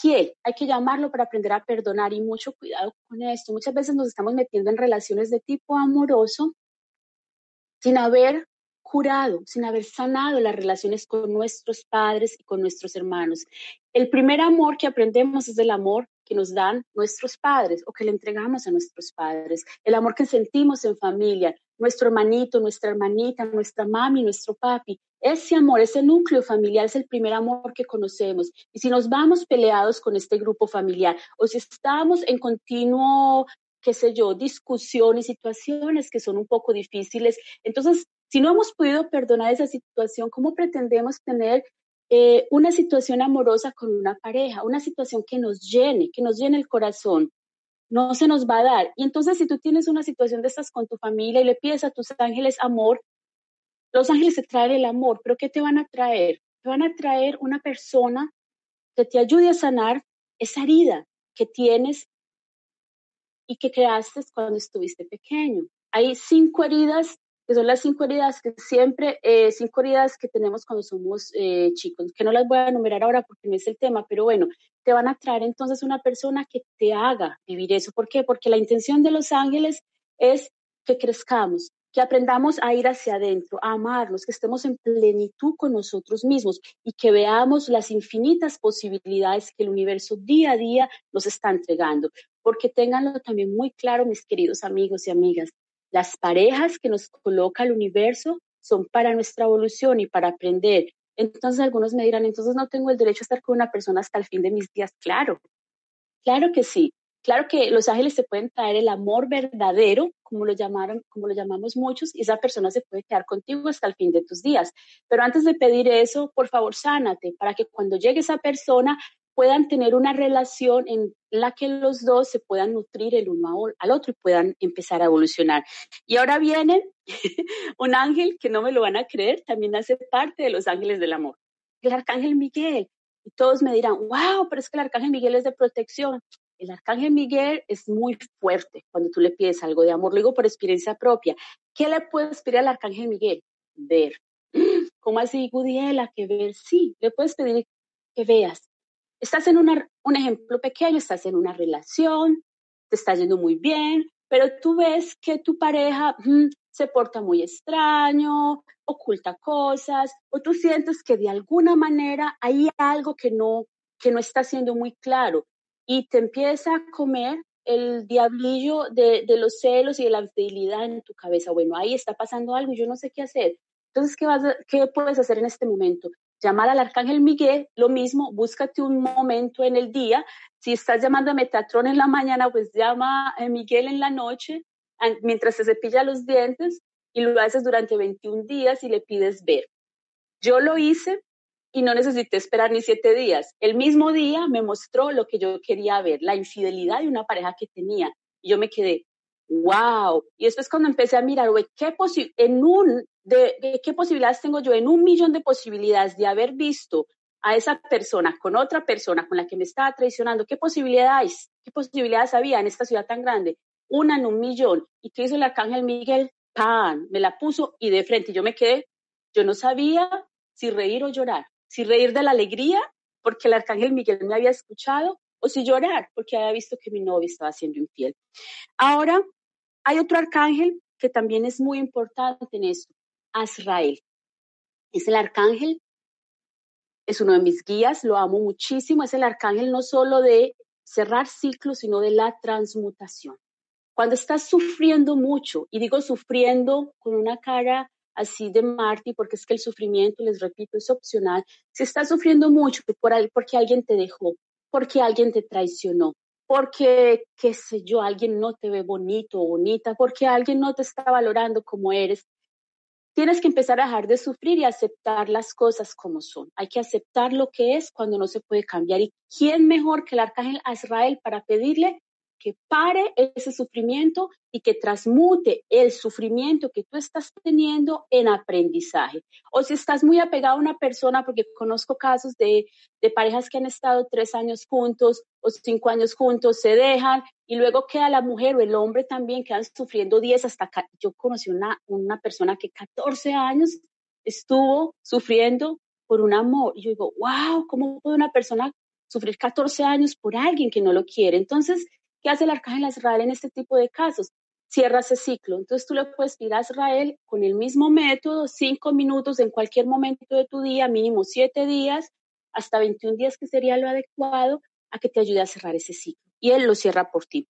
quién? Hay que llamarlo para aprender a perdonar y mucho cuidado con esto. Muchas veces nos estamos metiendo en relaciones de tipo amoroso sin haber curado, sin haber sanado las relaciones con nuestros padres y con nuestros hermanos. El primer amor que aprendemos es el amor que nos dan nuestros padres o que le entregamos a nuestros padres, el amor que sentimos en familia, nuestro hermanito, nuestra hermanita, nuestra mami, nuestro papi. Ese amor, ese núcleo familiar es el primer amor que conocemos. Y si nos vamos peleados con este grupo familiar o si estamos en continuo, qué sé yo, discusiones, situaciones que son un poco difíciles, entonces si no hemos podido perdonar esa situación, ¿cómo pretendemos tener eh, una situación amorosa con una pareja, una situación que nos llene, que nos llene el corazón? No se nos va a dar. Y entonces si tú tienes una situación de estas con tu familia y le pides a tus ángeles amor, los ángeles te traen el amor, pero ¿qué te van a traer? Te van a traer una persona que te ayude a sanar esa herida que tienes y que creaste cuando estuviste pequeño. Hay cinco heridas que son las cinco heridas que siempre, eh, cinco heridas que tenemos cuando somos eh, chicos, que no las voy a enumerar ahora porque no es el tema, pero bueno, te van a traer entonces una persona que te haga vivir eso. ¿Por qué? Porque la intención de los ángeles es que crezcamos, que aprendamos a ir hacia adentro, a amarnos, que estemos en plenitud con nosotros mismos y que veamos las infinitas posibilidades que el universo día a día nos está entregando. Porque ténganlo también muy claro, mis queridos amigos y amigas, las parejas que nos coloca el universo son para nuestra evolución y para aprender. Entonces algunos me dirán, entonces no tengo el derecho a estar con una persona hasta el fin de mis días. Claro, claro que sí. Claro que los ángeles te pueden traer el amor verdadero, como lo llamaron, como lo llamamos muchos, y esa persona se puede quedar contigo hasta el fin de tus días. Pero antes de pedir eso, por favor, sánate para que cuando llegue esa persona puedan tener una relación en la que los dos se puedan nutrir el uno al otro y puedan empezar a evolucionar. Y ahora viene un ángel que no me lo van a creer, también hace parte de los ángeles del amor, el arcángel Miguel. Y todos me dirán, wow, pero es que el arcángel Miguel es de protección. El arcángel Miguel es muy fuerte cuando tú le pides algo de amor, lo digo por experiencia propia. ¿Qué le puedes pedir al arcángel Miguel? Ver. ¿Cómo así, Gudiela? Que ver, sí, le puedes pedir que veas, estás en un ejemplo pequeño, estás en una relación, te está yendo muy bien, pero tú ves que tu pareja mm, se porta muy extraño, oculta cosas, o tú sientes que de alguna manera hay algo que no, que no está siendo muy claro y te empieza a comer el diablillo de, los celos y de la infidelidad en tu cabeza. Bueno, ahí está pasando algo y yo no sé qué hacer. Entonces, ¿qué, vas ¿qué puedes hacer en este momento? Llamar al arcángel Miguel, lo mismo, búscate un momento en el día. Si estás llamando a Metatron en la mañana, pues llama a Miguel en la noche, mientras se cepilla los dientes, y lo haces durante 21 días y le pides ver. Yo lo hice y no necesité esperar ni siete días. El mismo día me mostró lo que yo quería ver, la infidelidad de una pareja que tenía. Y yo me quedé, wow. Y después cuando empecé a mirar, ¿qué en de, qué posibilidades tengo yo en un millón de posibilidades de haber visto a esa persona con otra persona con la que me estaba traicionando? ¿Qué posibilidades, qué posibilidades había en esta ciudad tan grande? Una en un millón. ¿Y qué hizo el arcángel Miguel? ¡Pan! Me la puso y de frente yo me quedé. Yo no sabía si reír o llorar. Si reír de la alegría, porque el arcángel Miguel me había escuchado, o si llorar, porque había visto que mi novio estaba siendo infiel. Ahora, hay otro arcángel que también es muy importante en esto, Azrael. Es el arcángel, es uno de mis guías, lo amo muchísimo, es el arcángel no solo de cerrar ciclos, sino de la transmutación. Cuando estás sufriendo mucho, y digo sufriendo con una cara así de Marty, porque es que el sufrimiento, les repito, es opcional. Si estás sufriendo mucho por, porque alguien te dejó, porque alguien te traicionó, porque, qué sé yo, alguien no te ve bonito o bonita, porque alguien no te está valorando como eres. Tienes que empezar a dejar de sufrir y aceptar las cosas como son. Hay que aceptar lo que es cuando no se puede cambiar. ¿Y quién mejor que el arcángel Azrael para pedirle que pare ese sufrimiento y que transmute el sufrimiento que tú estás teniendo en aprendizaje. O si estás muy apegado a una persona, porque conozco casos de, de parejas que han estado tres años juntos o cinco años juntos, se dejan y luego queda la mujer o el hombre también quedan sufriendo diez hasta yo conocí una, una persona que 14 años estuvo sufriendo por un amor. Y yo digo, wow, ¿cómo puede una persona sufrir 14 años por alguien que no lo quiere. Entonces, ¿qué hace el arcángel Israel en este tipo de casos? Cierra ese ciclo. Entonces tú le puedes pedir a Israel con el mismo método, cinco minutos en cualquier momento de tu día, mínimo siete días, hasta 21 días que sería lo adecuado, a que te ayude a cerrar ese ciclo. Y él lo cierra por ti.